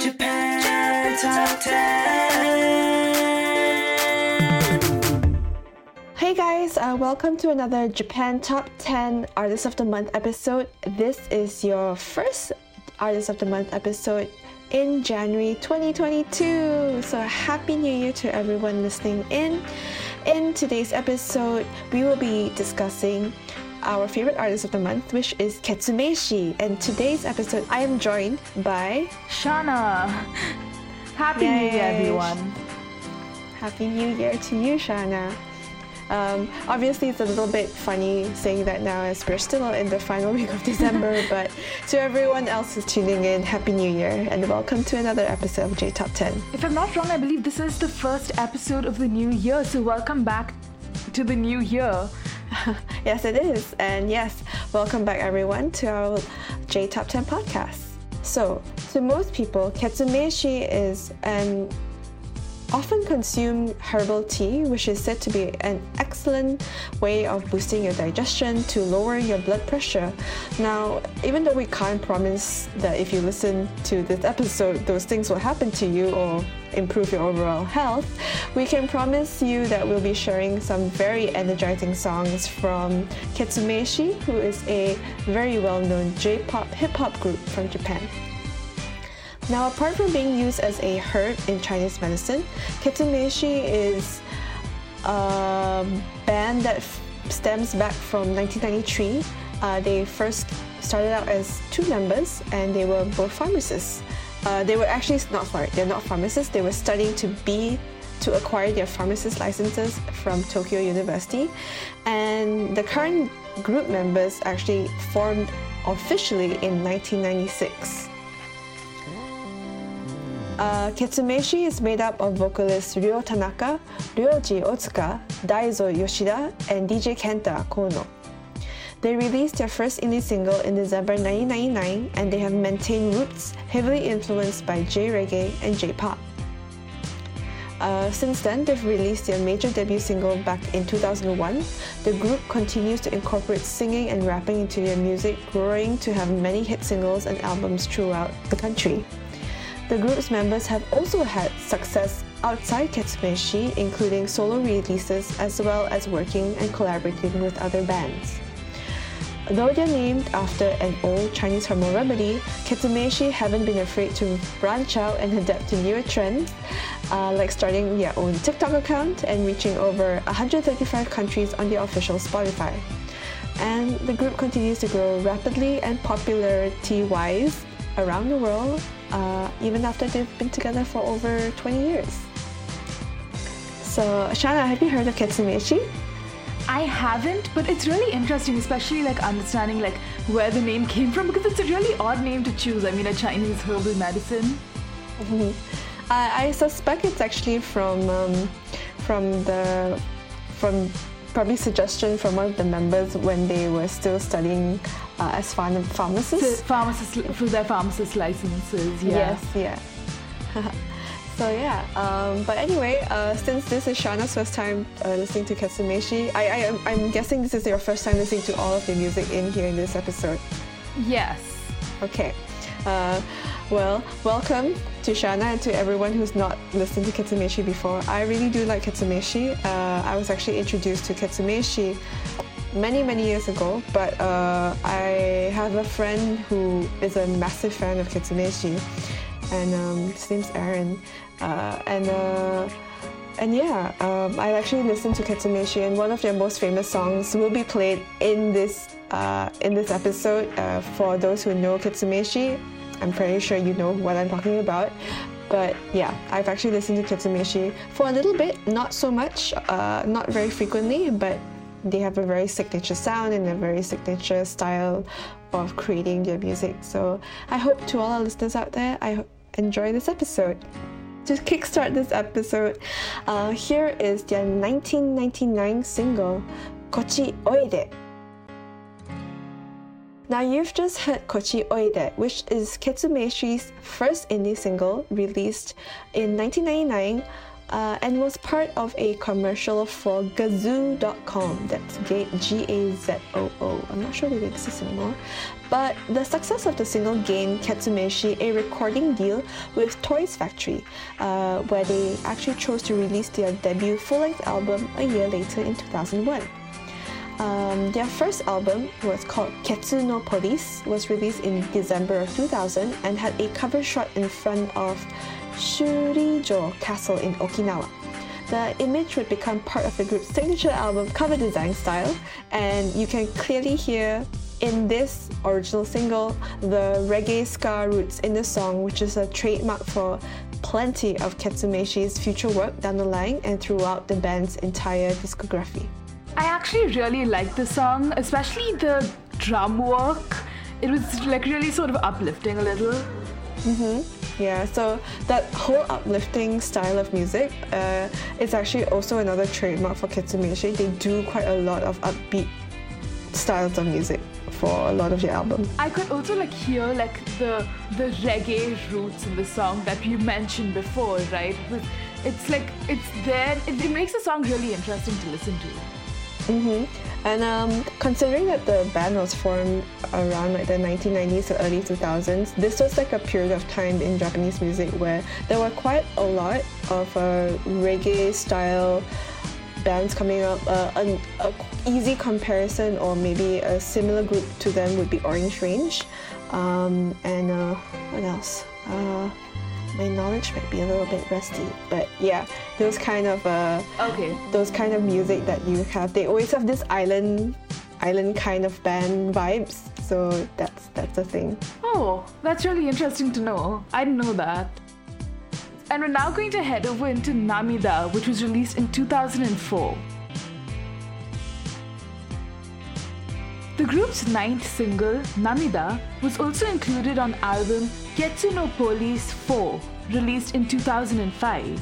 Japan Top 10. Hey guys, uh, welcome to another Japan Top 10 Artist of the Month episode. This is your first Artist of the Month episode in January 2022. So, Happy New Year to everyone listening in. In today's episode, we will be discussing our favorite artist of the month, which is Ketsumeishi. And today's episode, I am joined by Shana. Happy Yay. New Year, everyone. Happy New Year to you, Shana. Um, obviously, it's a little bit funny saying that now as we're still in the final week of December, but to everyone else who's tuning in, Happy New Year and welcome to another episode of J Top 10. If I'm not wrong, I believe this is the first episode of the new year, so welcome back to the new year. yes, it is. And yes, welcome back everyone to our J Top 10 podcast. So, to most people, Ketsumeishi is an often consume herbal tea, which is said to be an excellent way of boosting your digestion to lower your blood pressure. Now, even though we can't promise that if you listen to this episode, those things will happen to you or improve your overall health, we can promise you that we'll be sharing some very energizing songs from Ketsumeishi, who is a very well known J pop hip hop group from Japan. Now, apart from being used as a herb in Chinese medicine, Ketsumeishi is a band that stems back from 1993. Uh, they first started out as two members and they were both pharmacists. Uh, they were actually not sorry, they're not pharmacists. They were studying to be to acquire their pharmacist licenses from Tokyo University, and the current group members actually formed officially in 1996. Uh, Ketsumeishi is made up of vocalists Ryo Tanaka, Ryoji Otsuka, Daizo Yoshida, and DJ Kenta Kono. They released their first indie single in December 1999 and they have maintained roots heavily influenced by J reggae and J pop. Uh, since then, they've released their major debut single back in 2001. The group continues to incorporate singing and rapping into their music, growing to have many hit singles and albums throughout the country. The group's members have also had success outside Ketsumeishi, including solo releases as well as working and collaborating with other bands. Though they're named after an old Chinese herbal remedy, Ketsumeishi haven't been afraid to branch out and adapt to newer trends, uh, like starting their own TikTok account and reaching over 135 countries on their official Spotify. And the group continues to grow rapidly and popularity-wise around the world, uh, even after they've been together for over 20 years. So, Shana, have you heard of Ketsumeishi? I haven't, but it's really interesting, especially like understanding like where the name came from because it's a really odd name to choose. I mean, a Chinese herbal medicine. Mm-hmm. I, I suspect it's actually from um, from the from probably suggestion from one of the members when they were still studying uh, as pharm- pharmacists. Pharmacists for their pharmacist licenses. Yeah. Yes, yeah. So yeah, um, but anyway, uh, since this is Shana's first time uh, listening to Ketsumeishi, I, I am I'm guessing this is your first time listening to all of the music in here in this episode. Yes. Okay. Uh, well, welcome to Shana and to everyone who's not listened to Ketsumeishi before. I really do like Ketsumeishi. Uh, I was actually introduced to Ketsumeishi many, many years ago, but uh, I have a friend who is a massive fan of Ketsumeishi, and um, his name's Aaron. Uh, and uh, and yeah, um, I actually listened to Ketsumeishi, and one of their most famous songs will be played in this uh, in this episode. Uh, for those who know Ketsumeishi, I'm pretty sure you know what I'm talking about. But yeah, I've actually listened to Ketsumeishi for a little bit, not so much, uh, not very frequently, but they have a very signature sound and a very signature style of creating their music. So I hope to all our listeners out there, I enjoy this episode. To kickstart this episode, uh, here is their 1999 single, Kochi Oide. Now you've just heard Kochi Oide, which is Ketsumeishi's first indie single released in 1999 uh, and was part of a commercial for Gazoo.com. That's G A Z O O. I'm not sure if it exists anymore. But the success of the single gained Ketsumeishi a recording deal with Toys Factory, uh, where they actually chose to release their debut full length album a year later in 2001. Um, their first album was called Ketsu no Police, was released in December of 2000 and had a cover shot in front of Shurijo Castle in Okinawa. The image would become part of the group's signature album cover design style, and you can clearly hear in this original single the reggae ska roots in the song, which is a trademark for plenty of Ketsumeishi's future work down the line and throughout the band's entire discography. I actually really like the song, especially the drum work. It was like really sort of uplifting a little. Yeah, so that whole uplifting style of music uh, is actually also another trademark for Ketsumeishi. They do quite a lot of upbeat styles of music for a lot of their albums. I could also like hear like the the reggae roots in the song that you mentioned before, right? It's like it's there. It, it makes the song really interesting to listen to. And um, considering that the band was formed around like the 1990s to early 2000s, this was like a period of time in Japanese music where there were quite a lot of uh, reggae style bands coming up. Uh, an a easy comparison or maybe a similar group to them would be Orange Range. Um, and uh, what else? Uh, my knowledge might be a little bit rusty, but yeah, those kind of uh, Okay. those kind of music that you have. They always have this island, island kind of band vibes. So that's that's a thing. Oh, that's really interesting to know. I didn't know that. And we're now going to head over into Namida, which was released in 2004. The group's ninth single, Namida, was also included on album Ketsu no Police 4, released in 2005.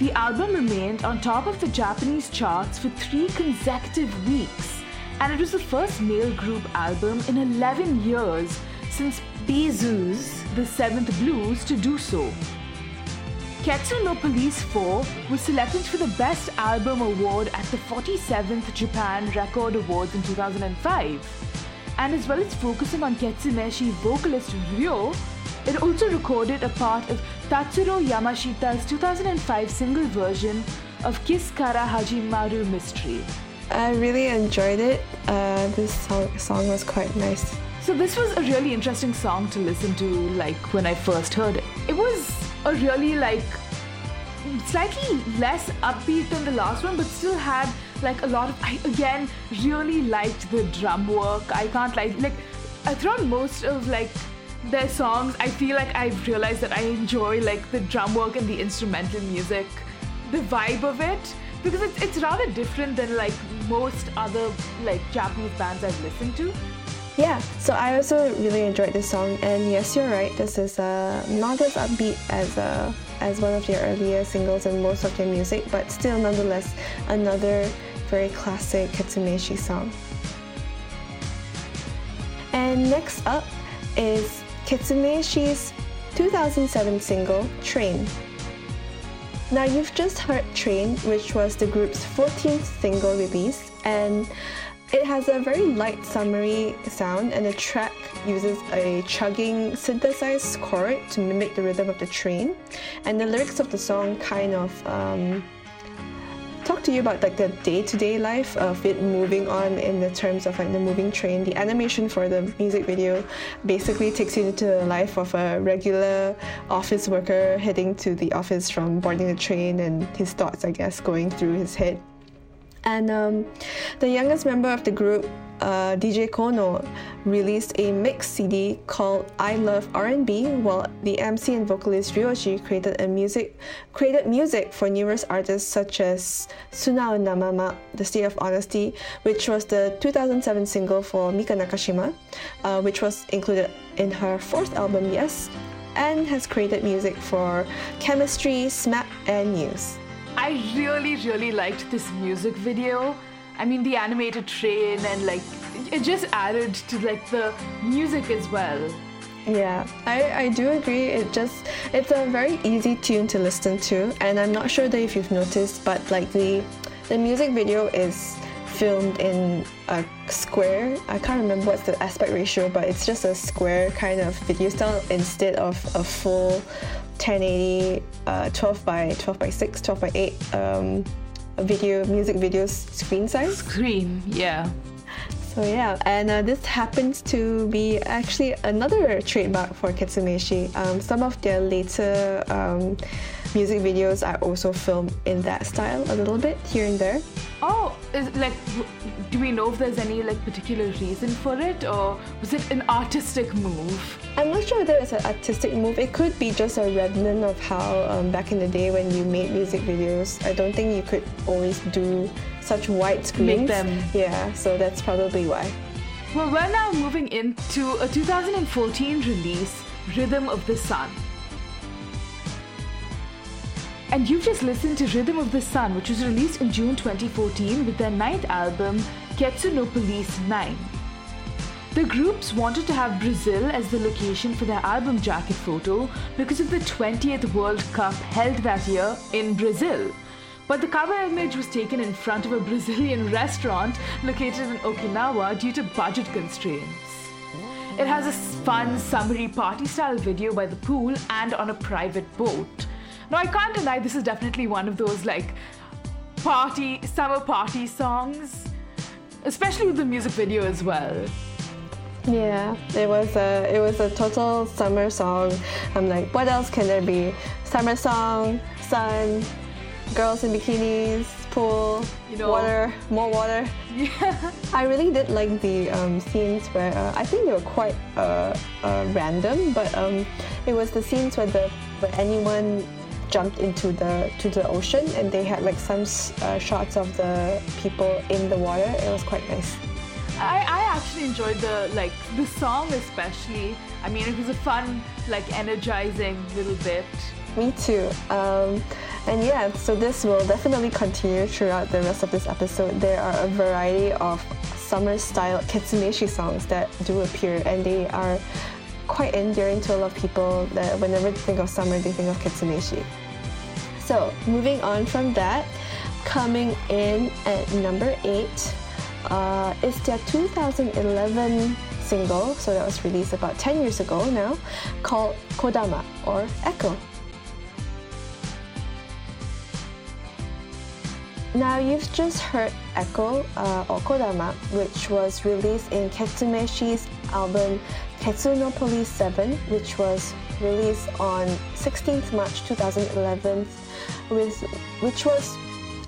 The album remained on top of the Japanese charts for three consecutive weeks, and it was the first male group album in 11 years since B'z's The Seventh Blues to do so. Ketsu no Police 4 was selected for the Best Album Award at the 47th Japan Record Awards in 2005. And as well as focusing on Ketsumeshi vocalist Ryo, it also recorded a part of Tatsuro Yamashita's 2005 single version of Kiss Kara Hajimaru Mystery. I really enjoyed it. Uh, this song song was quite nice. So this was a really interesting song to listen to like when I first heard it. It was a really like slightly less upbeat than the last one but still had like a lot of I again really liked the drum work. I can't like like I throughout most of like their songs I feel like I've realized that I enjoy like the drum work and the instrumental music, the vibe of it because it's, it's rather different than like most other like Japanese bands I've listened to. Yeah, so I also really enjoyed this song, and yes, you're right. This is uh, not as upbeat as uh, as one of their earlier singles and most of their music, but still, nonetheless, another very classic Ketsumeishi song. And next up is Ketsumeishi's 2007 single Train. Now, you've just heard Train, which was the group's 14th single release, and it has a very light, summery sound, and the track uses a chugging synthesized chord to mimic the rhythm of the train. And the lyrics of the song kind of um, talk to you about like the day-to-day life of it moving on in the terms of like the moving train. The animation for the music video basically takes you into the life of a regular office worker heading to the office from boarding the train and his thoughts, I guess, going through his head. And um, the youngest member of the group, uh, DJ Kono, released a mix CD called "I Love R&B," while the MC and vocalist Ryoji created a music created music for numerous artists such as Sunao Namama, "The State of Honesty," which was the 2007 single for Mika Nakashima, uh, which was included in her fourth album, Yes, and has created music for Chemistry, SMAP, and News. I really, really liked this music video. I mean, the animated train and like it just added to like the music as well. Yeah, I, I do agree. It just it's a very easy tune to listen to, and I'm not sure that if you've noticed, but like the the music video is filmed in a square. I can't remember what's the aspect ratio, but it's just a square kind of video style instead of a full 1080 uh, 12 by 12 by 6 12 by 8 um, video music videos screen size Screen, yeah. so yeah and uh, this happens to be actually another trademark for Ketsumeishi um, some of their later um, music videos are also filmed in that style a little bit here and there Oh, is like, do we know if there's any like particular reason for it, or was it an artistic move? I'm not sure whether it's an artistic move. It could be just a remnant of how um, back in the day when you made music videos, I don't think you could always do such wide screens. Make them. Yeah, so that's probably why. Well, we're now moving into a 2014 release, Rhythm of the Sun. And you've just listened to Rhythm of the Sun, which was released in June 2014 with their ninth album, Ketsu no Police 9. The groups wanted to have Brazil as the location for their album jacket photo because of the 20th World Cup held that year in Brazil. But the cover image was taken in front of a Brazilian restaurant located in Okinawa due to budget constraints. It has a fun, summery party style video by the pool and on a private boat. Now, I can't deny this is definitely one of those like party, summer party songs, especially with the music video as well. Yeah, it was a it was a total summer song. I'm like, what else can there be? Summer song, sun, girls in bikinis, pool, You know- water, more water. Yeah. I really did like the um, scenes where uh, I think they were quite uh, uh, random, but um, it was the scenes where the where anyone jumped into the to the ocean and they had like some uh, shots of the people in the water. It was quite nice. I, I actually enjoyed the like the song especially. I mean, it was a fun, like energizing little bit. Me too. Um, and yeah, so this will definitely continue throughout the rest of this episode. There are a variety of summer style Ketsumeishi songs that do appear, and they are quite endearing to a lot of people that whenever they think of summer, they think of Ketsumeishi. So, moving on from that, coming in at number eight uh, is their 2011 single, so that was released about 10 years ago now, called Kodama or Echo. Now you've just heard Echo uh, or Kodama, which was released in Ketsumeishi's album Ketsuno Police 7, which was released on 16th March 2011, with, which was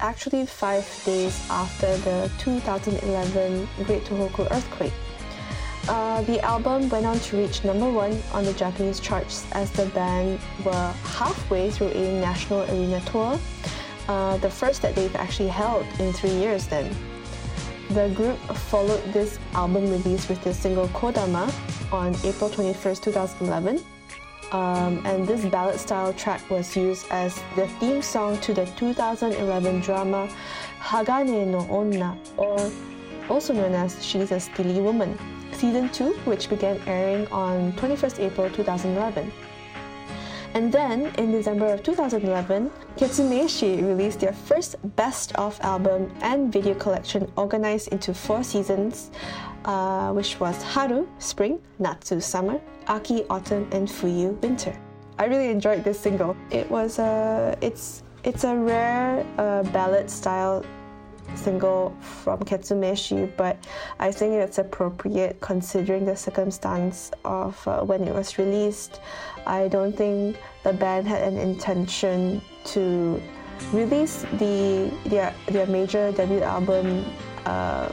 actually five days after the 2011 Great Tohoku earthquake. Uh, the album went on to reach number one on the Japanese charts as the band were halfway through a national arena tour, uh, the first that they've actually held in three years then. The group followed this album release with the single Kodama on April 21st, 2011. Um, and this ballad style track was used as the theme song to the 2011 drama Hagane no Onna, or also known as She's a Steely Woman, season 2, which began airing on 21st April 2011. And then in December of 2011, Ketsumeishi released their first best of album and video collection organized into four seasons, uh, which was Haru, spring, Natsu, summer, Aki, autumn, and Fuyu, winter. I really enjoyed this single. It was a, it's, it's a rare uh, ballad style single from Ketsumeishi, but I think it's appropriate considering the circumstance of uh, when it was released. I don't think the band had an intention to release the their their major debut album uh,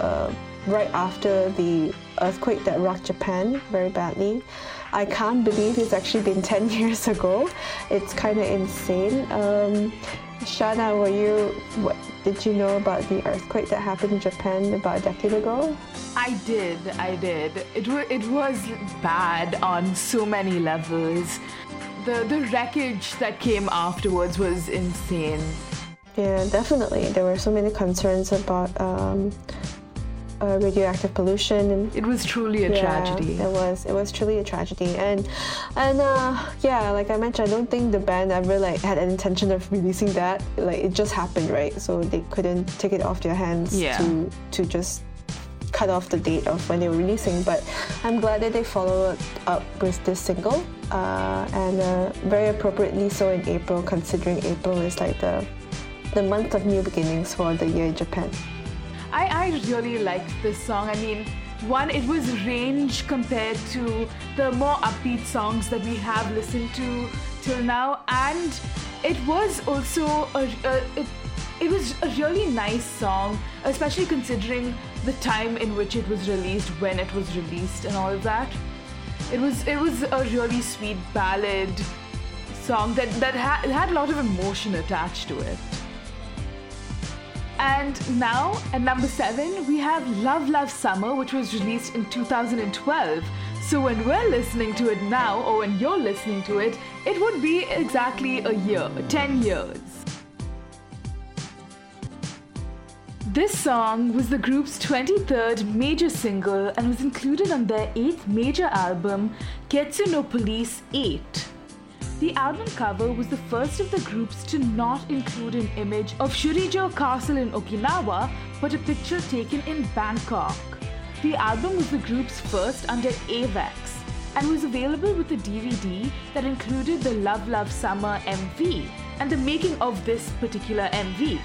uh, right after the earthquake that rocked Japan very badly. I can't believe it's actually been 10 years ago. It's kind of insane. Um, Shana, were you? What, did you know about the earthquake that happened in Japan about a decade ago? I did, I did. It, w- it was bad on so many levels. The, the wreckage that came afterwards was insane. Yeah, definitely. There were so many concerns about um, uh, radioactive pollution and It was truly a yeah, tragedy. It was. It was truly a tragedy, and and uh, yeah, like I mentioned, I don't think the band ever like had an intention of releasing that. Like it just happened, right? So they couldn't take it off their hands Yeah. to to just cut off the date of when they were releasing. But I'm glad that they followed up with this single, uh, and uh, very appropriately so in April, considering April is like the the month of new beginnings for the year in Japan. I, I really liked this song. I mean, one, it was range compared to the more upbeat songs that we have listened to till now, and it was also a, a it, it was a really nice song, especially considering the time in which it was released, when it was released, and all of that. It was it was a really sweet ballad song that that ha- had a lot of emotion attached to it. And now, at number seven, we have Love Love Summer, which was released in 2012. So when we're listening to it now, or when you're listening to it, it would be exactly a year, 10 years. This song was the group's 23rd major single and was included on their 8th major album, Ketsu no Police 8. The album cover was the first of the groups to not include an image of Shurijo Castle in Okinawa, but a picture taken in Bangkok. The album was the group's first under AVEX and was available with a DVD that included the Love Love Summer MV and the making of this particular MV.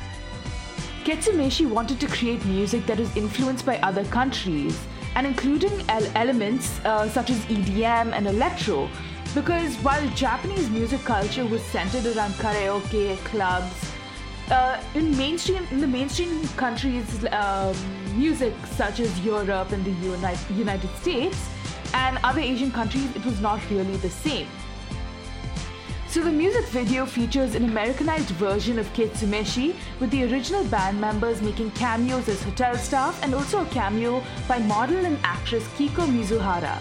Ketsumeishi wanted to create music that was influenced by other countries and including el- elements uh, such as EDM and electro because while Japanese music culture was centered around karaoke, clubs, uh, in mainstream in the mainstream countries, um, music such as Europe and the Uni- United States and other Asian countries, it was not really the same. So the music video features an Americanized version of Ketsumeishi with the original band members making cameos as hotel staff and also a cameo by model and actress Kiko Mizuhara.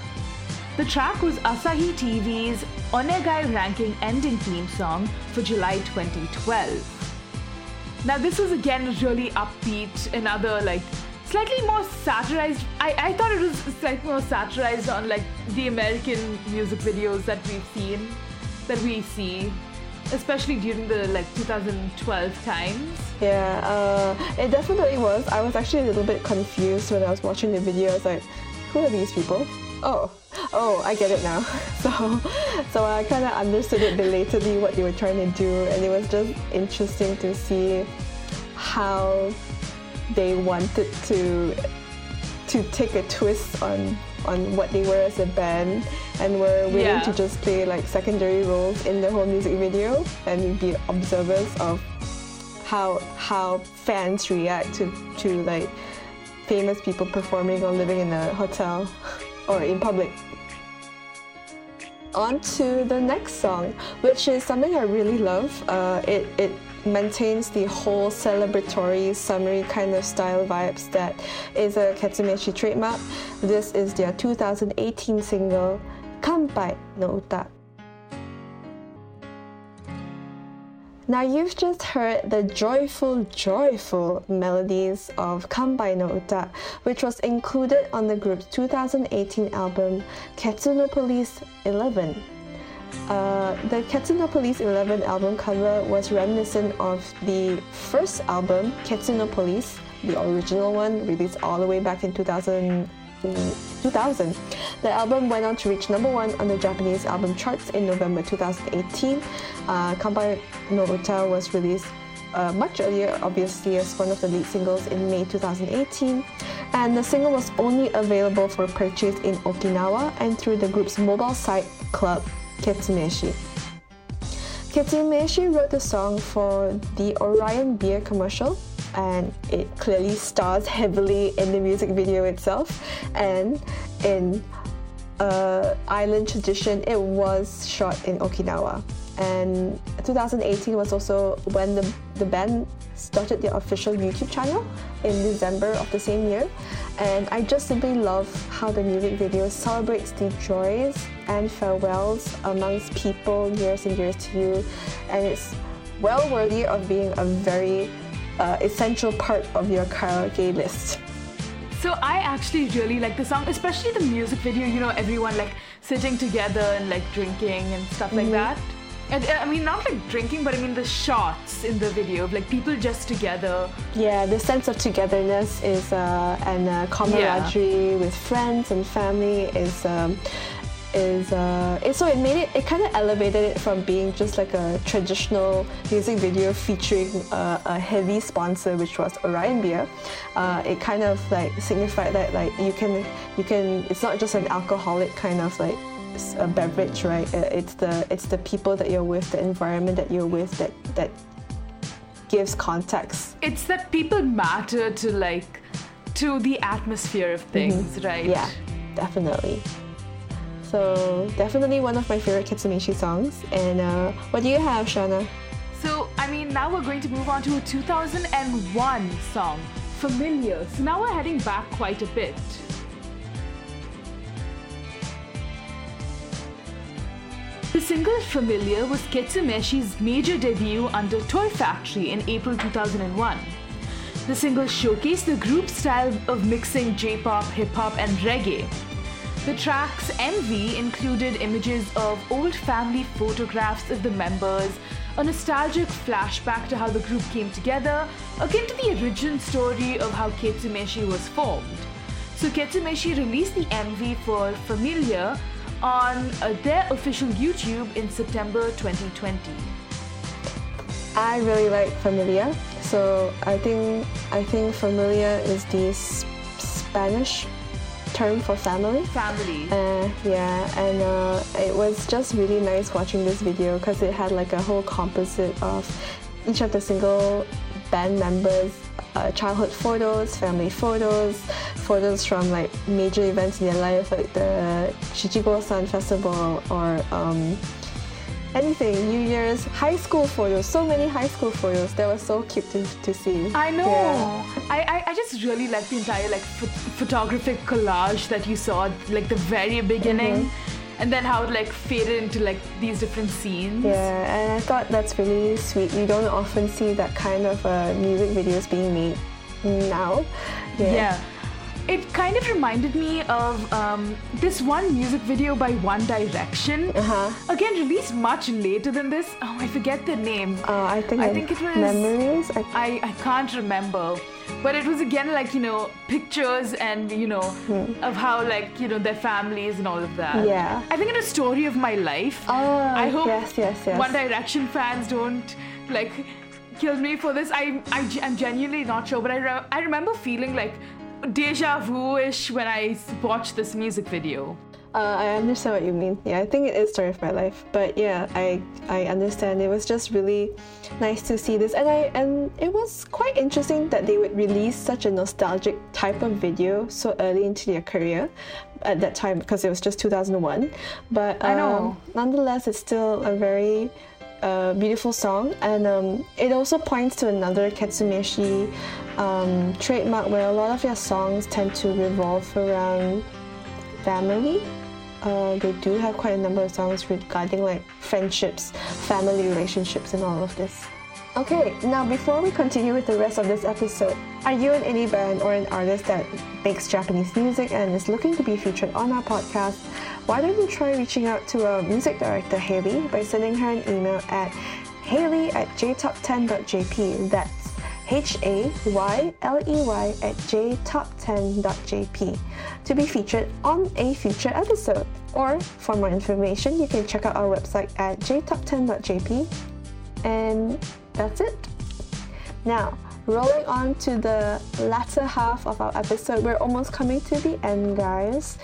The track was Asahi TV's Onegai ranking ending theme song for July 2012. Now this was again really upbeat, another like slightly more satirized. I, I thought it was slightly more satirized on like the American music videos that we've seen, that we see, especially during the like 2012 times. Yeah, uh, it definitely was. I was actually a little bit confused when I was watching the video. I was like, who are these people? Oh, oh, I get it now. So, so I kind of understood it belatedly what they were trying to do, and it was just interesting to see how they wanted to to take a twist on on what they were as a band and were willing Yeah. to just play like secondary roles in the whole music video and be observers of how how fans react to to like famous people performing or living in a hotel or in public. On to the next song, which is something I really love. Uh, it it maintains the whole celebratory, summery kind of style vibes that is a Ketsumeishi trademark. This is their 2018 single, Kanpai no Uta. Now you've just heard the joyful, joyful melodies of Kanpai no Uta, which was included on the group's 2018 album Ketsuno Police 11. Uh, the Ketsuno Police 11 album cover was reminiscent of the first album, Ketsuno Police, the original one, released all the way back in 2000. 2000. The album went on to reach number one on the Japanese album charts in November 2018. Uh, Kanpai no Uta was released uh, much earlier, obviously, as one of the lead singles in May 2018. And the single was only available for purchase in Okinawa and through the group's mobile site club, Ketsumeishi. Ketsumeishi wrote the song for the Orion beer commercial and it clearly stars heavily in the music video itself and in uh, island tradition it was shot in Okinawa and 2018 was also when the, the band started their official YouTube channel in December of the same year. And I just simply love how the music video celebrates the joys and farewells amongst people years and years to you. And it's well worthy of being a very uh, essential part of your karaoke list. So I actually really like the song, especially the music video. You know, everyone like sitting together and like drinking and stuff like that. And uh, I mean, not like drinking, but I mean the shots in the video of like people just together. Yeah, the sense of togetherness is uh, and uh, camaraderie with friends and family is um, is uh, it, so it made it it kind of elevated it from being just like a traditional music video featuring uh, a heavy sponsor, which was Orion Beer. Uh, it kind of like signified that like you can you can it's not just an alcoholic kind of like a beverage, right? Uh, It's the it's the people that you're with, the environment that you're with that that gives context. It's that people matter to like to the atmosphere of things, right? Yeah, definitely. So definitely one of my favorite Ketsumeishi songs. And uh, what do you have, Shana? So, I mean, now we're going to move on to a 2001 song, Familiar. So now we're heading back quite a bit. The single Familiar was Ketsumeishi's major debut under Toy Factory in April 2001. The single showcased the group's style of mixing J-pop, hip-hop, and reggae. The track's MV included images of old family photographs of the members, a nostalgic flashback to how the group came together, akin to the origin story of how Ketsumeishi was formed. So Ketsumeishi released the MV for Familiar on uh, their official YouTube in September 2020. I really like Familia. So I think I think Familia is the Spanish term for family. Family. Uh, yeah, and uh, it was just really nice watching this video because it had like a whole composite of each of the single band members' uh, childhood photos, family photos, photos from like major events in their life, like the Shichigo San Festival or um, anything, New Year's, high school photos, so many high school photos. That was so cute to, to see. I know. Yeah. I, I, I just really like the entire like ph- photographic collage that you saw at, like the very beginning, and then how it like faded into like these different scenes. Yeah, and I thought that's really sweet. You don't often see that kind of uh, music videos being made now. Yeah. It kind of reminded me of um, this one music video by One Direction. Uh-huh. Again, released much later than this. Oh, I forget the name. Uh, I think I of think it was memories. I, I, I can't remember. But it was again like, you know, pictures and, you know, of how like, you know, their families and all of that. Hmm. Yeah. I think it's a story of my life. Oh, I hope yes, yes, yes. One Direction fans don't like kill me for this. I, I am genuinely not sure, but I, re- I remember feeling like deja vu-ish when I watched this music video. Uh, I understand what you mean. Yeah, I think it is story of my life. But yeah, I I understand. It was just really nice to see this, and I and it was quite interesting that they would release such a nostalgic type of video so early into their career at that time because it was just 2001. But I know. um, nonetheless, it's still a very uh, beautiful song, and um, it also points to another Ketsumeishi um, trademark where a lot of their songs tend to revolve around family. Uh, they do have quite a number of songs regarding like friendships, family relationships, and all of this. Okay, now before we continue with the rest of this episode, are you in any band or an artist that makes Japanese music and is looking to be featured on our podcast? Why don't you try reaching out to our music director Haley by sending her an email at haley at jtop10.jp. That's H A Y L E Y at jtop10.jp to be featured on a future episode. Or for more information, you can check out our website at jtop10.jp. And that's it. Now, rolling on to the latter half of our episode, we're almost coming to the end, guys.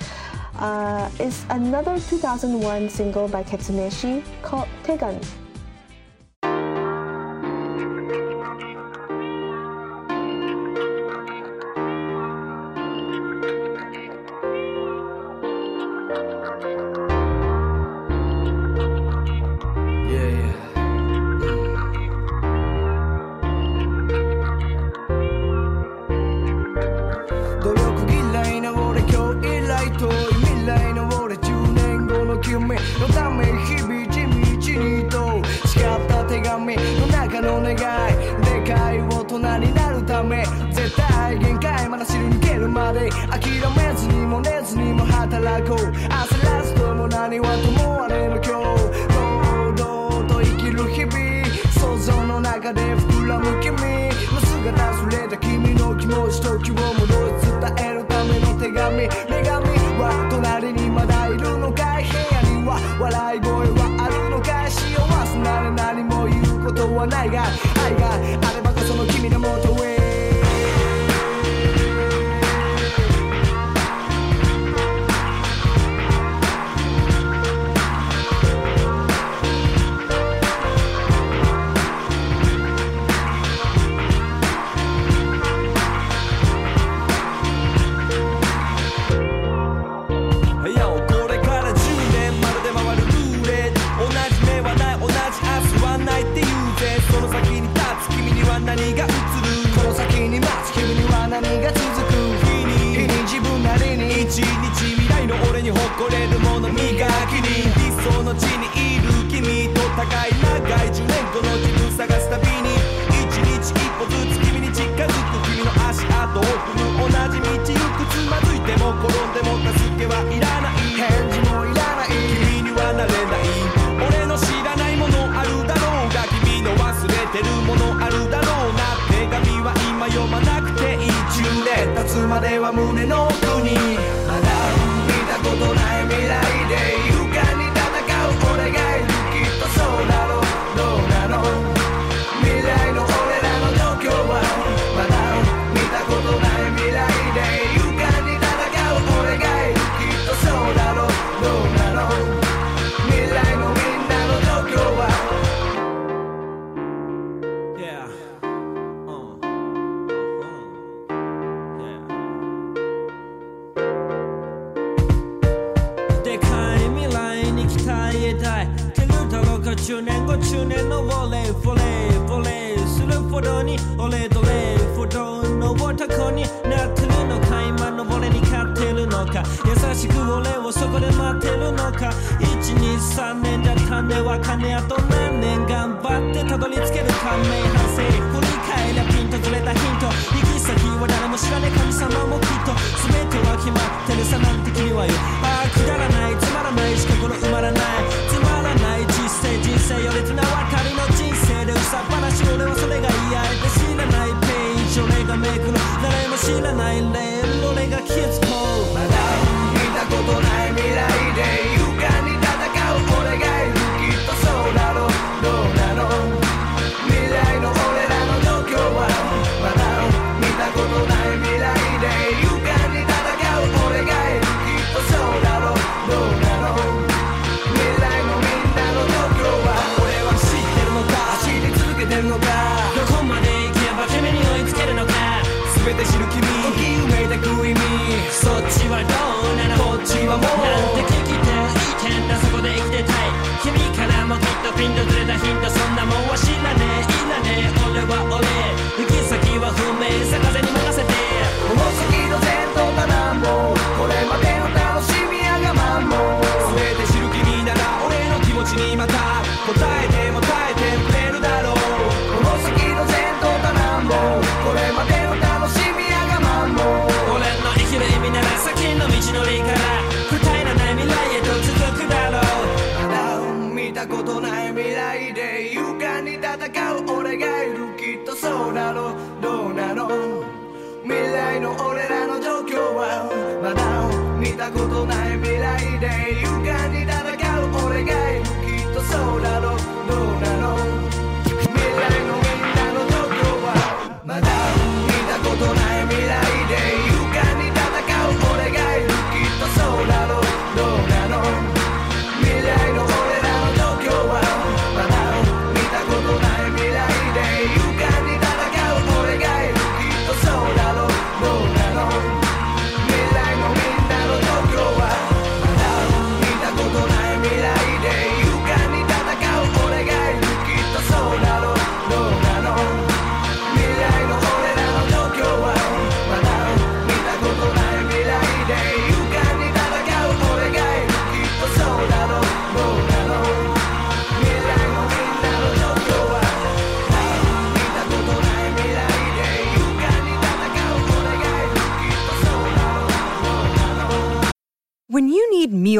Uh, is another 2001 single by Ketsumeishi called Tegan. 何が映るこの先に待つ君には何が続く日に日に自分なりに一日未来の俺に誇れるもの磨きに理想の地にいる君と高い長い10年後の自分探すたびに一日一歩ずつ君に近づく君の足跡を踏む同じ道行くつまずいても転んでも助けはいらないまでは胸の奥にことない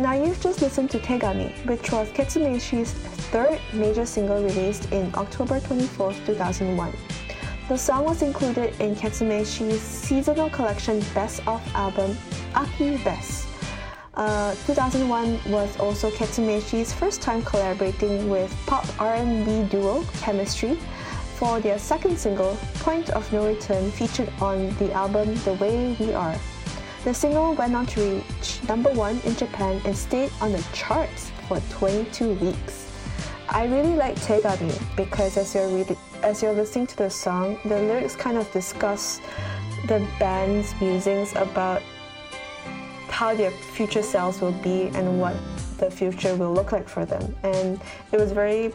Now you've just listened to Tegami, which was Ketsumeishi's third major single released in October 24, 2001. The song was included in Ketsumeishi's seasonal collection Best of album Aki Best. Uh, 2001 was also Ketsumeishi's first time collaborating with pop R&B duo Chemistry for their second single, Point of No Return, featured on the album The Way We Are. The single went on to reach number one in Japan and stayed on the charts for 22 weeks. I really like Tegami because as you're reading, as you're listening to the song, the lyrics kind of discuss the band's musings about how their future selves will be and what the future will look like for them. And it was very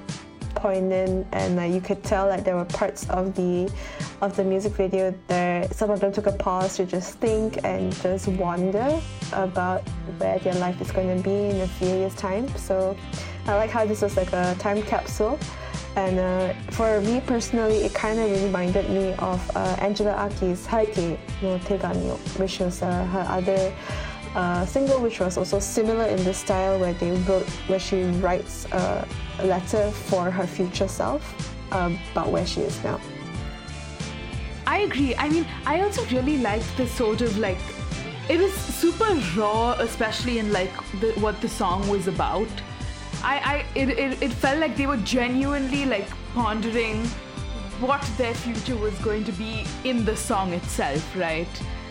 poignant and uh, you could tell that there were parts of the of the music video there some of them took a pause to just think and just wonder about where their life is going to be in a few years time. So i like how this was like a time capsule. And uh, for me personally it kind of reminded me of uh, angela aki's haikei no tegami which was uh, her other uh, single, which was also similar in this style, where they wrote, where she writes a letter for her future self um, about where she is now. I agree. I mean, I also really liked the sort of like it was super raw, especially in like the, what the song was about. I, I it, it, it felt like they were genuinely like pondering what their future was going to be in the song itself, right?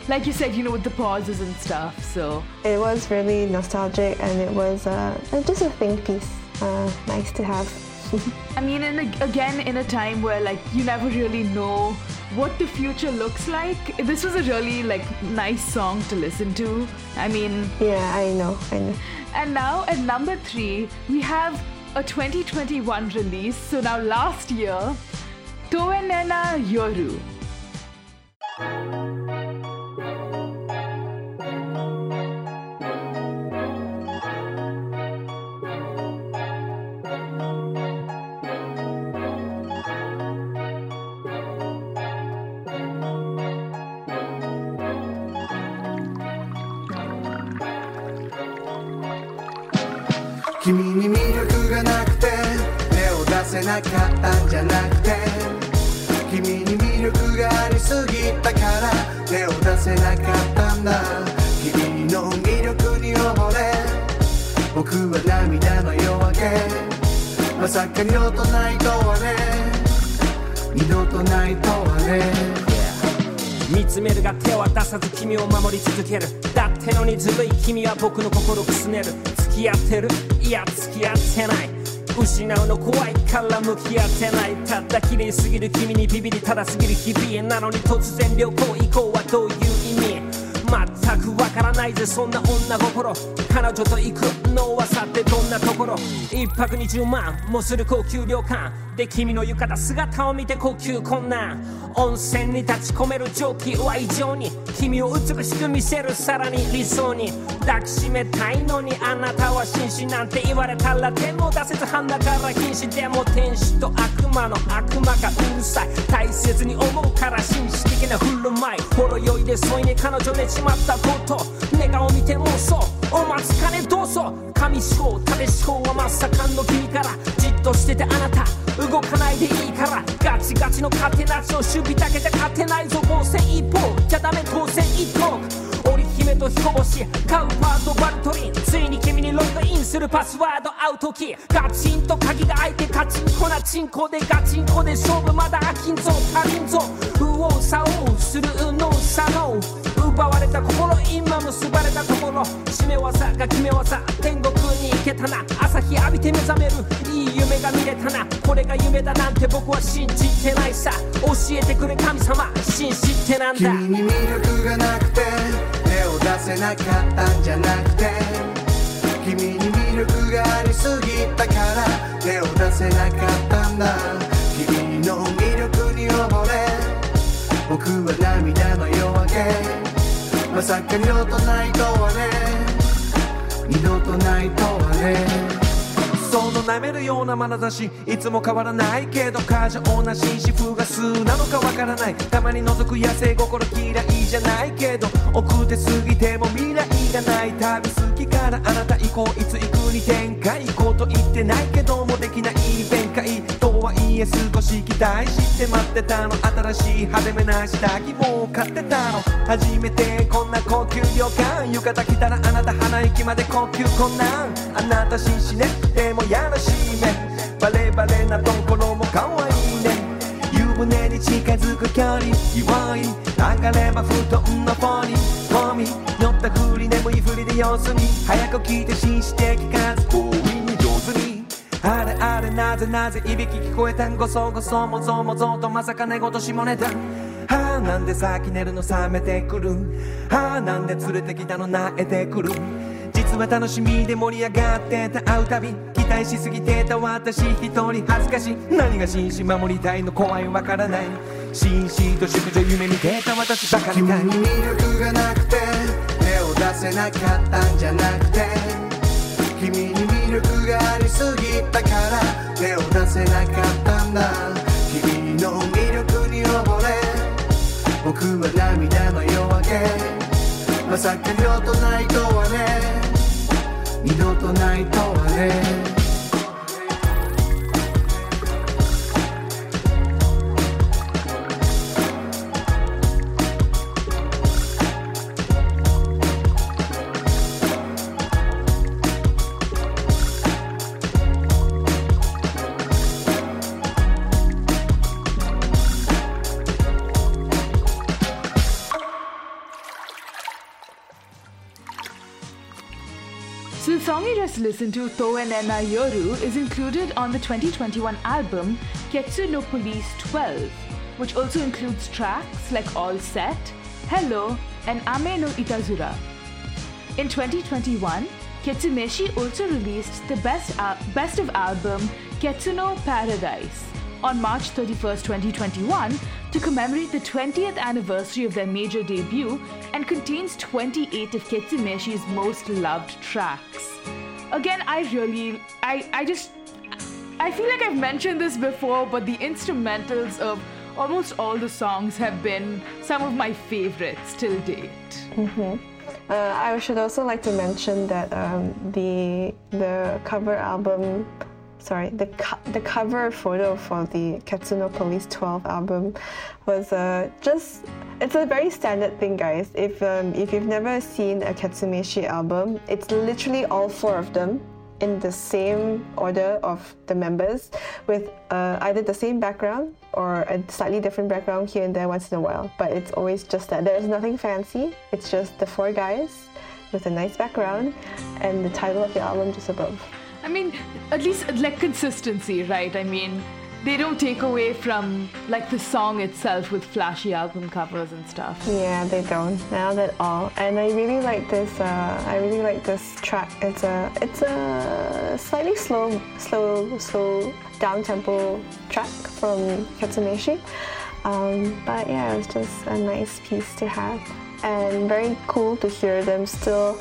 Like you said, you know, with the pauses and stuff. So It was really nostalgic and it was uh, just a think piece. Uh, nice to have. I mean, and ag- again, in a time where like you never really know what the future looks like, this was a really like nice song to listen to. I mean, yeah, I know, I know. and now at number three, we have a 2021 release. So now last year, Toenena Yoru. 君に魅力がなくて手を出せなかったんじゃなくて君に魅力がありすぎたから手を出せなかったんだ。君の魅力に溺れ。僕は涙の夜明け。まさか二度とないとはね。二度とないとはね。見つめるが手は出さず君を守り続ける。だってのにずるい君は僕の心くすねる。付き合ってる。いや付き合ってない。失うの怖いから向き合ってない。たった綺麗すぎる君にビビりただすぎる日々なのに突然旅行行こうはどういう意味？全くわからないぜ。そんな女心。彼女と行くのはさてどんなところ。一泊20万もする高級旅館。で君の浴衣姿を見て呼吸困難温泉に立ち込める蒸気は異常に。君を美しく見せる。さらに理想に。抱きしめたいのにあなたは紳士なんて言われたら手も出せず鼻から瀕死でも天使と悪魔の悪魔がうるさい。大切に思うから紳士的な振る舞い。ほろ酔いで添い寝彼女寝ちまったこと。寝顔見て妄想お待ちかねどうぞ。神思考試し考はまさかの君から。じっとしててあなた動かないでいいから。ガチガチの勝手なしを守備だけじゃ勝てないぞ。防戦一方。じゃダメ当選一本姫と彦星カウパーとバルトリンついに君にログインするパスワードアウトキー。ガチンと鍵が開いてカチンコなチンコでガチンコで勝負まだ飽きんぞ足りんぞ右往左往する右脳左脳奪われた心今結ばれたところ締め技が決め技天国に行けたな朝日浴びて目覚めるいい夢が見れたなこれが夢だなんて僕は信じてないさ。教えてくれ神様。信じてなんだ。君に魅力がなくて出せなかったんじゃなくて君に魅力がありすぎたから手を出せなかったんだ。君の魅力に溺れ僕は涙の夜明けまさか二度とないとはね。二度とないとはね。その舐めるような眼差し。いつも変わらないけど過剰な紳士風が素なのかわからない。たまに覗く野生心嫌いじゃないけど。奥手すぎても未来がない旅好きからあなた行こういつ行くに展開行こうと言ってないけどもできない弁解とはいえ少し期待して待ってたの新しい派手めな下着も買ってたの初めてこんな高級旅館浴衣着たらあなた鼻息まで高級困難あなた紳士ねでもやらしいねバレバレなところも可愛いね湯船に近づく距離弱い流れま布団のポニーミ乗ったふり眠いふりで様子見早く聞いて紳士的かつ強引に上手にあれあれなぜなぜいびき聞こえたんごそごそもぞもぞとまさか寝言下ネタはあなんで先寝るの冷めてくる。はあなんで連れてきたの泣えてくる。実は楽しみで盛り上がってた会うたび期待しすぎてた私一人。恥ずかしい。何が紳士守りたいの怖いわからない。紳士と淑女夢見てた私ばかりだ。君に魅力がなくて手を出せなかったんじゃなくて君に魅力がありすぎたから手を出せなかったんだ。君の魅力に溺れ僕は涙の夜明けまさか二度とないとはね二度とないとはね just listened to, Toenena Yoru, is included on the 2021 album Ketsu no Police 12, which also includes tracks like All Set, Hello, and Ame no Itazura. In 2021, Ketsumeishi also released the best, al- best of album Ketsu no Paradise on March 31st, 2021 to commemorate the 20th anniversary of their major debut and contains 28 of Ketsumeishi's most loved tracks. Again, I really, I, I just, I feel like I've mentioned this before, but the instrumentals of almost all the songs have been some of my favorites till date. Uh, I should also like to mention that um, the the cover album, sorry, the co- the cover photo for the Ketsu no Police 12 album was uh, just it's a very standard thing, guys. If um, if you've never seen a Ketsumeishi album, it's literally all four of them in the same order of the members with uh, either the same background or a slightly different background here and there once in a while. But it's always just that. There's nothing fancy. It's just the four guys with a nice background and the title of the album just above. I mean, at least like consistency, right? I mean, they don't take away from like the song itself with flashy album covers and stuff. Yeah, they don't. Not at all. And I really like this. Uh, I really like this track. It's a it's a slightly slow, slow, slow down tempo track from Ketsumeishi. Um, but yeah, it was just a nice piece to have, and very cool to hear them still.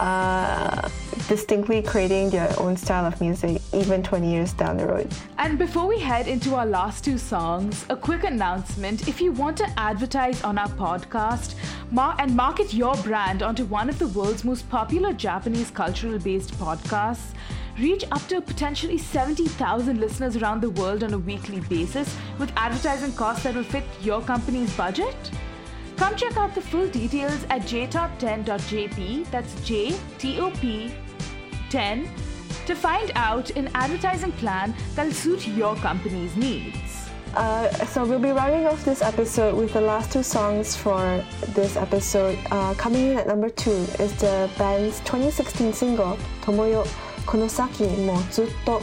Uh, distinctly creating their own style of music even 20 years down the road. And before we head into our last two songs, a quick announcement. If you want to advertise on our podcast mar- and market your brand onto one of the world's most popular Japanese cultural based podcasts, reach up to potentially 70,000 listeners around the world on a weekly basis with advertising costs that will fit your company's budget? Come check out the full details at jtop10.jp, that's J-T-O-P 10, to find out an advertising plan that'll suit your company's needs. Uh, so we'll be rounding off this episode with the last two songs for this episode. Uh, coming in at number two is the band's 2016 single "Tomoyo Konosaki mo Zutto."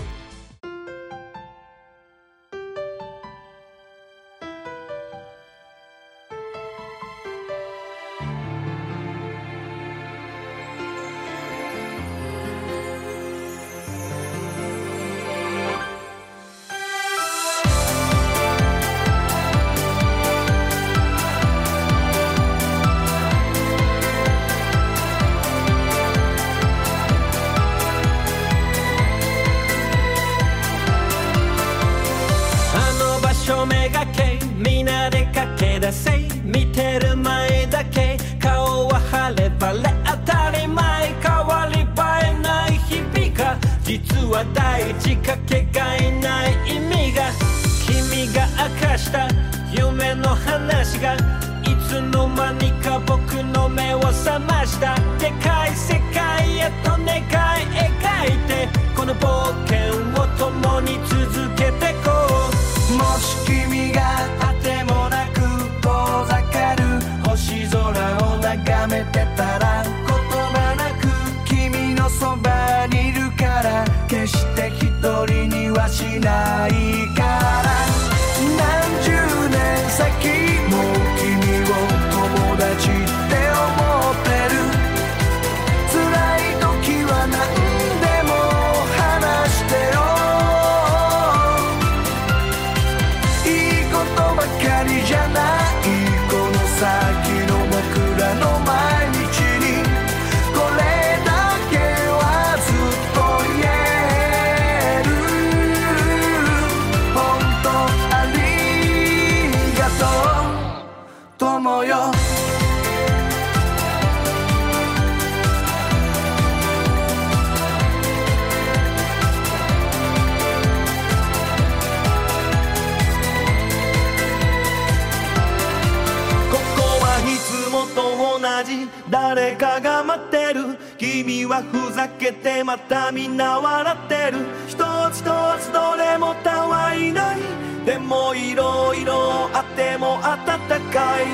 はふざけてまたみんな笑ってる。一つ一つどれもたわいない。でもいろいろあっても温かい。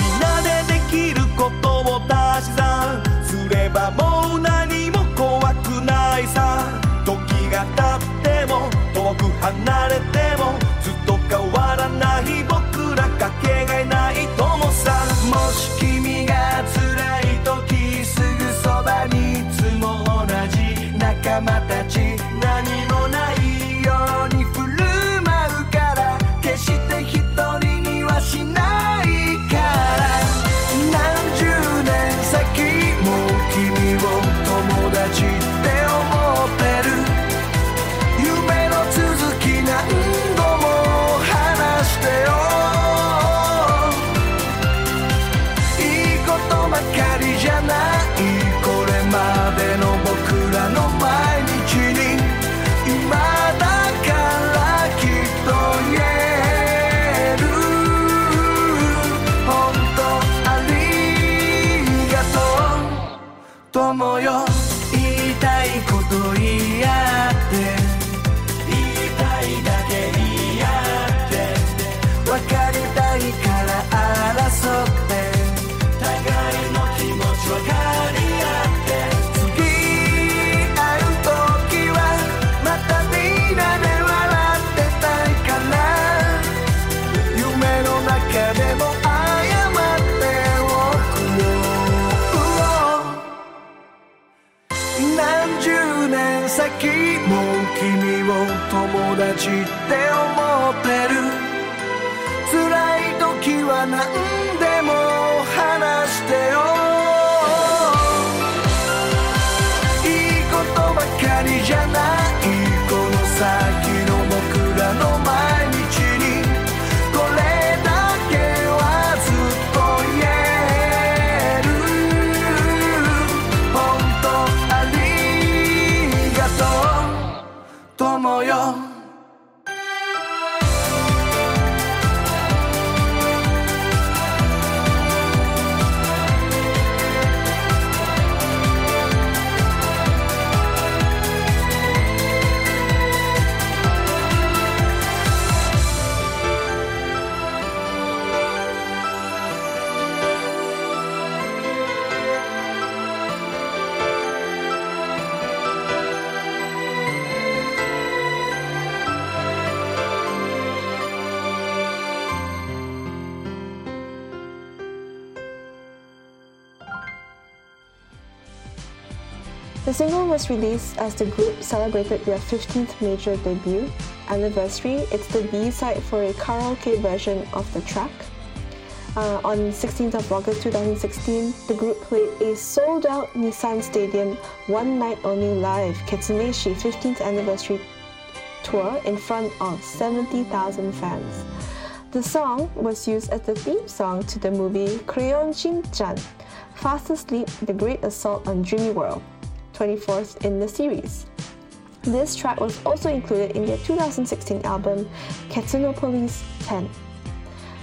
みんなでできることを足し算すればもう何も怖くないさ。時が経っても遠く離れてもずっと変わらない僕らかけがえない友さ。もし じ仲間たち Single was released as the group celebrated their 15th major debut anniversary. It's the B-side for a karaoke version of the track. Uh, on 16th of August 2016, the group played a sold-out Nissan Stadium one night only live Ketsumeishi 15th anniversary tour in front of 70,000 fans. The song was used as the theme song to the movie Crayon Shin-chan, Fast Asleep: The Great Assault on Dreamy World, 24th in the series. This track was also included in their 2016 album Ketsunopolis 10.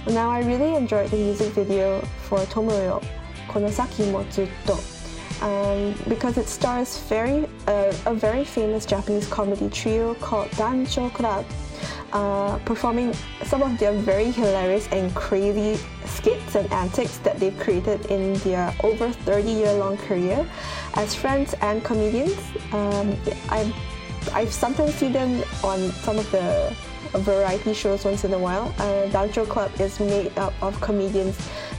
Now, I really enjoyed the music video for Tomoyo Konosaki mo Zutto um, because it stars very uh, a very famous Japanese comedy trio called Dacho Club, uh, performing some of their very hilarious and crazy skits and antics that they've created in their over 30 year long career as friends and comedians. Um, I've, I've sometimes seen them on some of the variety shows once in a while. Uh, Dacho Club is made up of comedians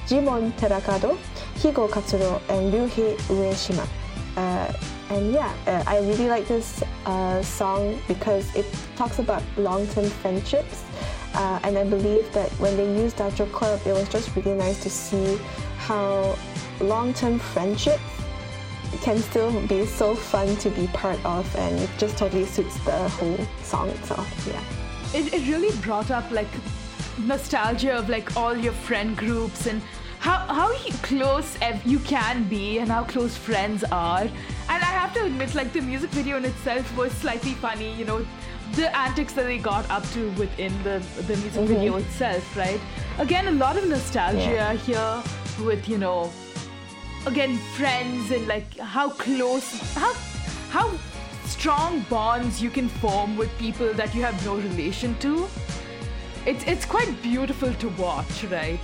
Jimon Terakado, Higo Katsuro, and Ryuhei Ueshima. Uh, and yeah, uh, I really like this uh, song because it talks about long-term friendships. Uh, and I believe that when they used Dacho Club, it was just really nice to see how long-term friendships can still be so fun to be part of, and it just totally suits the whole song itself. Yeah. it, it really brought up like nostalgia of like all your friend groups and how how close ev- you can be and how close friends are and i have to admit like the music video in itself was slightly funny you know the antics that they got up to within the the music mm-hmm. video itself right again a lot of nostalgia Yeah. here with you know again friends and like how close how how strong bonds you can form with people that you have no relation to it's it's quite beautiful to watch right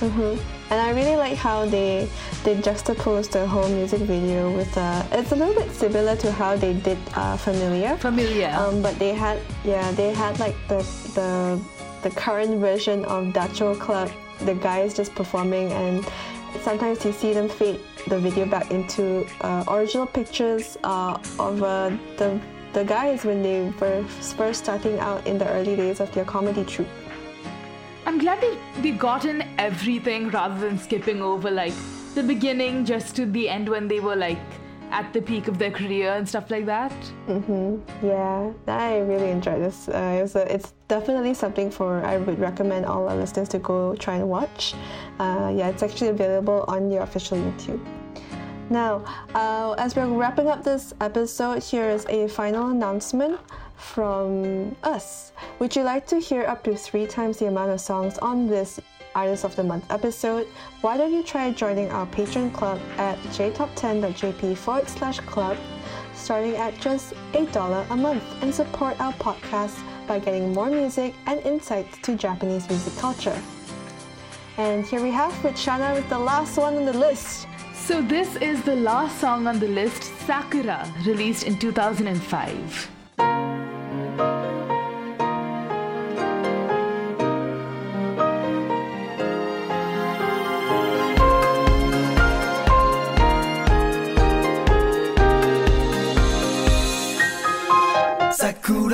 hmm And I really like how they they juxtapose the whole music video with uh, it's a little bit similar to how they did uh, Familiar. familiar Um, but they had yeah they had like the the the current version of Dacho Club. The guys just performing and sometimes you see them fade the video back into uh, original pictures uh, of uh, the the guys when they were first starting out in the early days of their comedy troupe. i'm glad they, they got in everything rather than skipping over like the beginning just to the end when they were like at the peak of their career and stuff like that Mhm. Yeah, I really enjoyed this. Uh, it was a, it's definitely something for I would recommend all our listeners to go try and watch. Uh, yeah, it's actually available on your official YouTube. Now, uh, as we're wrapping up this episode, here is a final announcement from us. Would you like to hear up to three times the amount of songs on this Artist of the Month episode? Why don't you try joining our Patreon club at jtop10.jp forward slash club starting at just $8 a month and support our podcast by getting more music and insights to Japanese music culture. And here we have with Shana with the last one on the list. so this is the last song on the list sakura released in 2005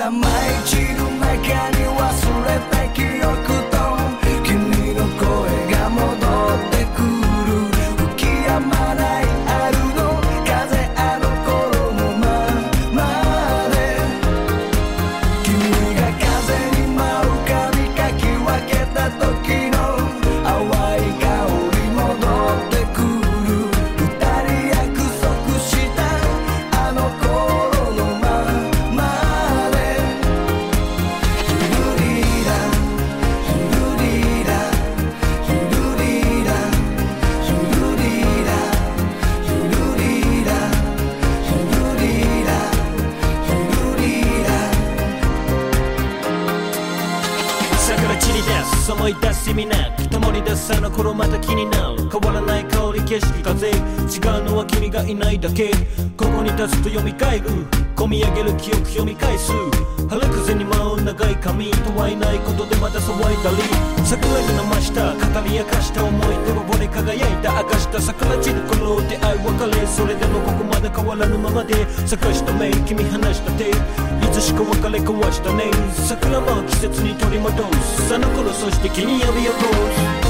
桜舞い散る中に忘れた記憶と君の声が戻ってくる灯り出すあの頃また気になる変わらない香り景色風違うのは君がいないだけ。ここに立つと蘇る。込み上げる記憶読み返す。春風に舞う長い髪とはいないことでまた騒いだり桜に飲ました。語り明かした思い出は俺輝いた明かした桜散る頃出会い別れそれでもここまで変わらぬままで。咲かした目君離した手いつしか別れ交わしたね桜も季節に取り戻す。あの頃そして君呼び起こす。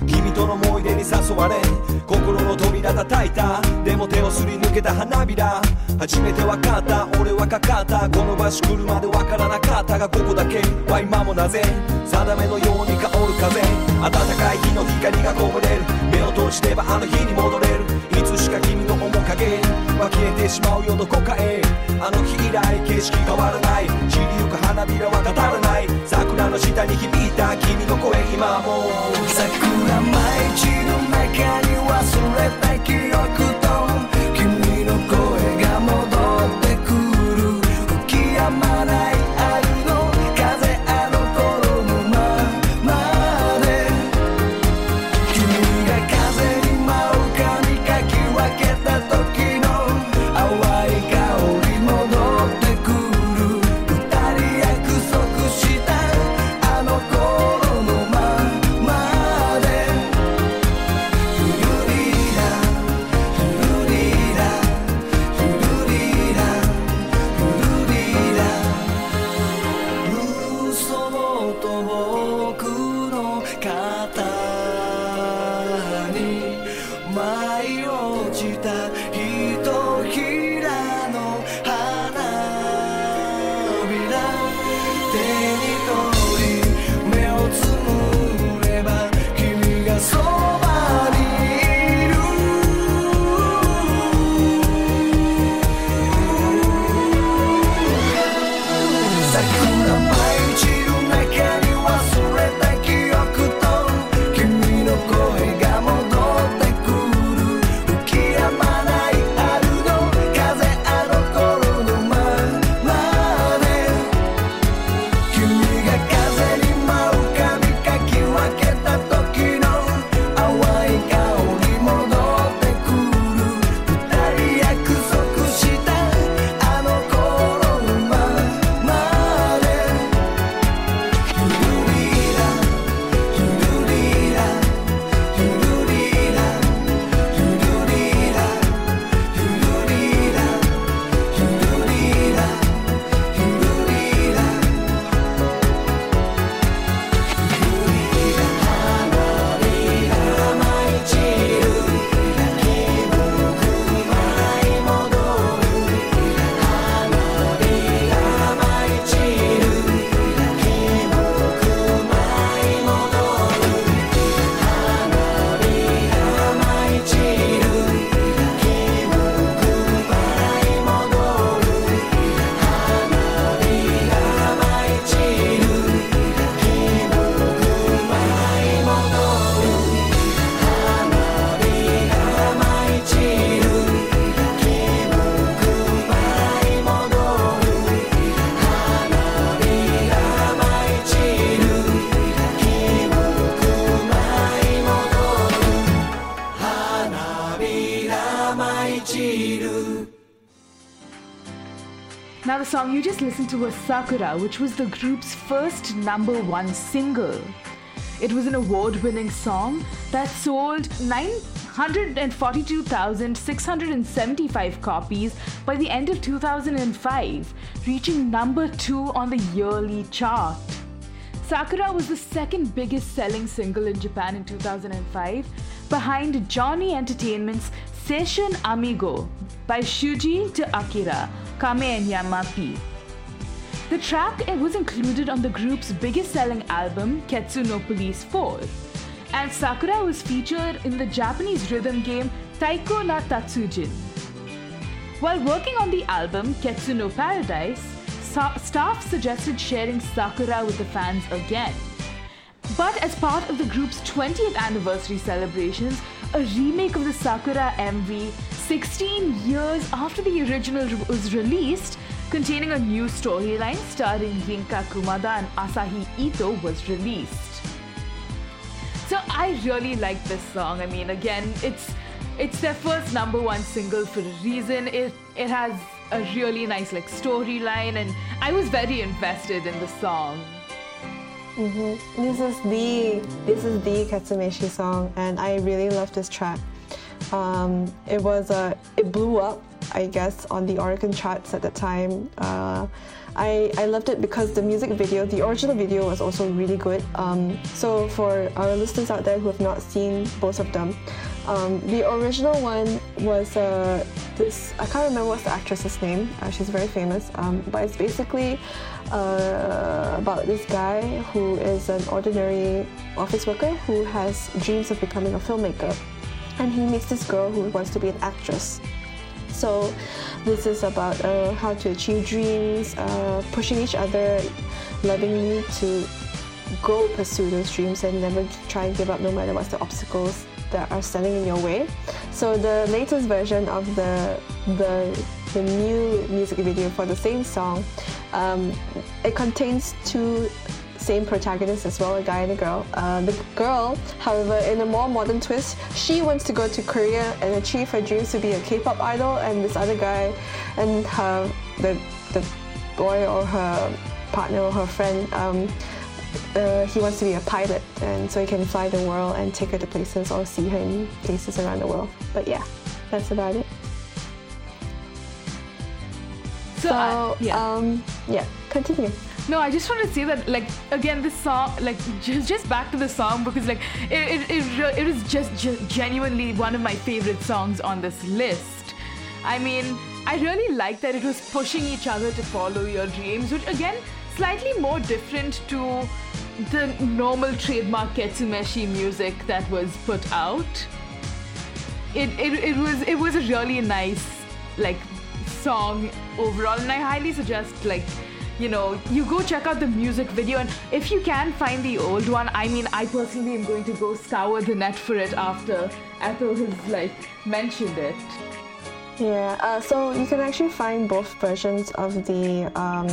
君との思い出に誘われ心の扉叩いた。でも手をすり抜けた花びら。初めて分かった。俺はかかった。この場所来るまで分からなかった。がここだけ。は今もなぜ。定めのように香る風。暖かい日の光がこぼれる。目を閉じればあの日に戻れる。いつしか君の面影。は消えてしまうよどこかへあの日以来景色変わらない。散りゆく花びらは語らない。桜の下に響いた君の声今も桜舞い散る中に忘れた記憶。Just listened to Sakura, which was the group's first number one single. It was an award winning song that sold 942,675 copies by the end of 2005, reaching number two on the yearly chart. Sakura was the second biggest selling single in Japan in 2005, behind Johnny Entertainment's Session Amigo by Shuji to Akira, Kame and Yamapi. The track was included on the group's biggest selling album, Ketsu no Police 4, and Sakura was featured in the Japanese rhythm game Taiko no Tatsujin. While working on the album, Ketsu no Paradise, staff suggested sharing Sakura with the fans again. But as part of the group's 20th anniversary celebrations, a remake of the Sakura MV 16 years after the original was released, containing a new storyline starring Rinka Kumada and Asahi Ito, was released. So I really like this song. I mean, again, it's it's their first number one single for a reason. It it has a really nice like storyline, and I was very invested in the song. Mm-hmm. This is the this is the Ketsumeishi song, and I really love this track. Um, it was a it blew up, I guess, on the Oricon charts at the time. Uh, I I loved it because the music video, the original video, was also really good. Um, so for our listeners out there who have not seen both of them, um, the original one was uh, this. I can't remember what's the actress's name. Uh, she's very famous, um, but it's basically uh, about this guy who is an ordinary office worker who has dreams of becoming a filmmaker, and he meets this girl who wants to be an actress. So, this is about uh, how to achieve dreams, uh, pushing each other lovingly to go pursue those dreams and never try and give up no matter what's the obstacles that are standing in your way. So the latest version of the the the new music video for the same song, um, it contains two same protagonists as well, a guy and a girl. Uh, the girl, however, in a more modern twist, she wants to go to Korea and achieve her dreams to be a K-pop idol, and this other guy and her the the boy or her partner or her friend. Um, uh, he wants to be a pilot, and so he can fly the world and take her to places or see her in places around the world. But yeah, that's about it. So, So I- yeah. um, yeah, continue. No, I just want to say that, like, again, this song, like, just just back to the song because, like, it it it, it is just, just genuinely one of my favorite songs on this list. I mean, I really like that it was pushing each other to follow your dreams, which again, slightly more different to the normal trademark Ketsumeishi music that was put out. It, it, it was it was a really nice like song overall and I highly suggest like you know you go check out the music video and if you can find the old one I mean I personally am going to go scour the net for it after Ethel has like mentioned it. Yeah, uh, so you can actually find both versions of the um,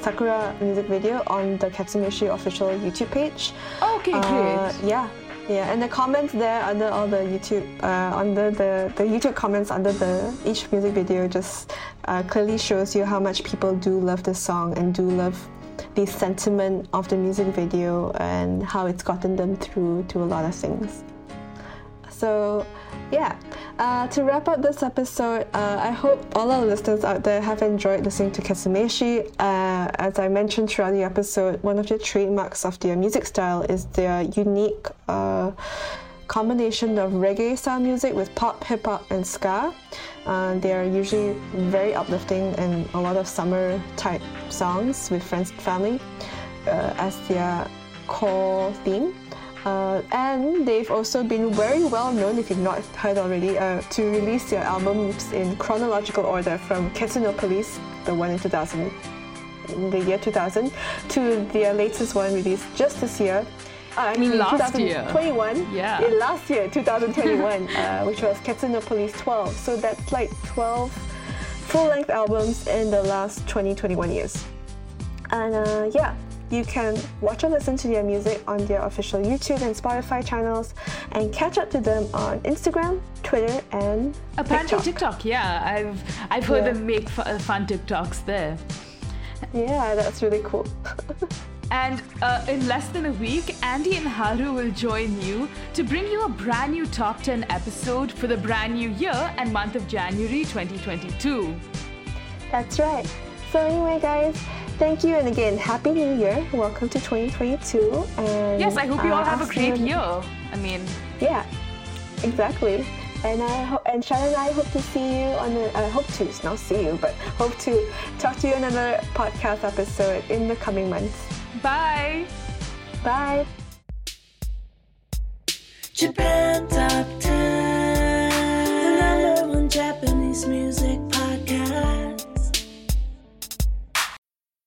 Sakura music video on the Ketsumeishi official YouTube page. okay Uh, yeah, yeah, and the comments there under all the YouTube, uh, under the, the YouTube comments under the each music video just uh, clearly shows you how much people do love this song and do love the sentiment of the music video and how it's gotten them through to a lot of things. So, yeah, uh, to wrap up this episode, uh, I hope all our listeners out there have enjoyed listening to Ketsumeishi. Uh, as I mentioned throughout the episode, one of the trademarks of their music style is their unique uh, combination of reggae style music with pop, hip hop, and ska. Uh, they are usually very uplifting and a lot of summer type songs with friends and family uh, as their core theme. Uh, and they've also been very well known, if you've not heard already, uh, to release their albums in chronological order from Ketsu no Police, the one in 2000, in the year 2000, to their latest one released just this year. Uh, I mean, Last year. 2021. Yeah. in last year, 2021, uh, which was Ketsu no Police 12. So that's like 12 full-length albums in the last 20, 21 years. And uh, yeah, you can watch or listen to their music on their official YouTube and Spotify channels and catch up to them on Instagram, Twitter, and Apparently TikTok. TikTok, yeah. I've I've heard Yeah. them make fu- fun TikToks there. Yeah, that's really cool. And uh, in less than a week, Andy and Haru will join you to bring you a brand new top 10 episode for the brand new year and month of January 2022. That's right. So anyway, guys, thank you, and again, happy New Year. Welcome to 2022. And Yes, I hope you all uh, have a I'll see great year. I mean, Yeah, exactly. And I ho- and Sharon and I hope to see you on the. I hope to not see you, but hope to talk to you in another podcast episode in the coming months. bye. Bye. Japan Top 10, the number one Japanese music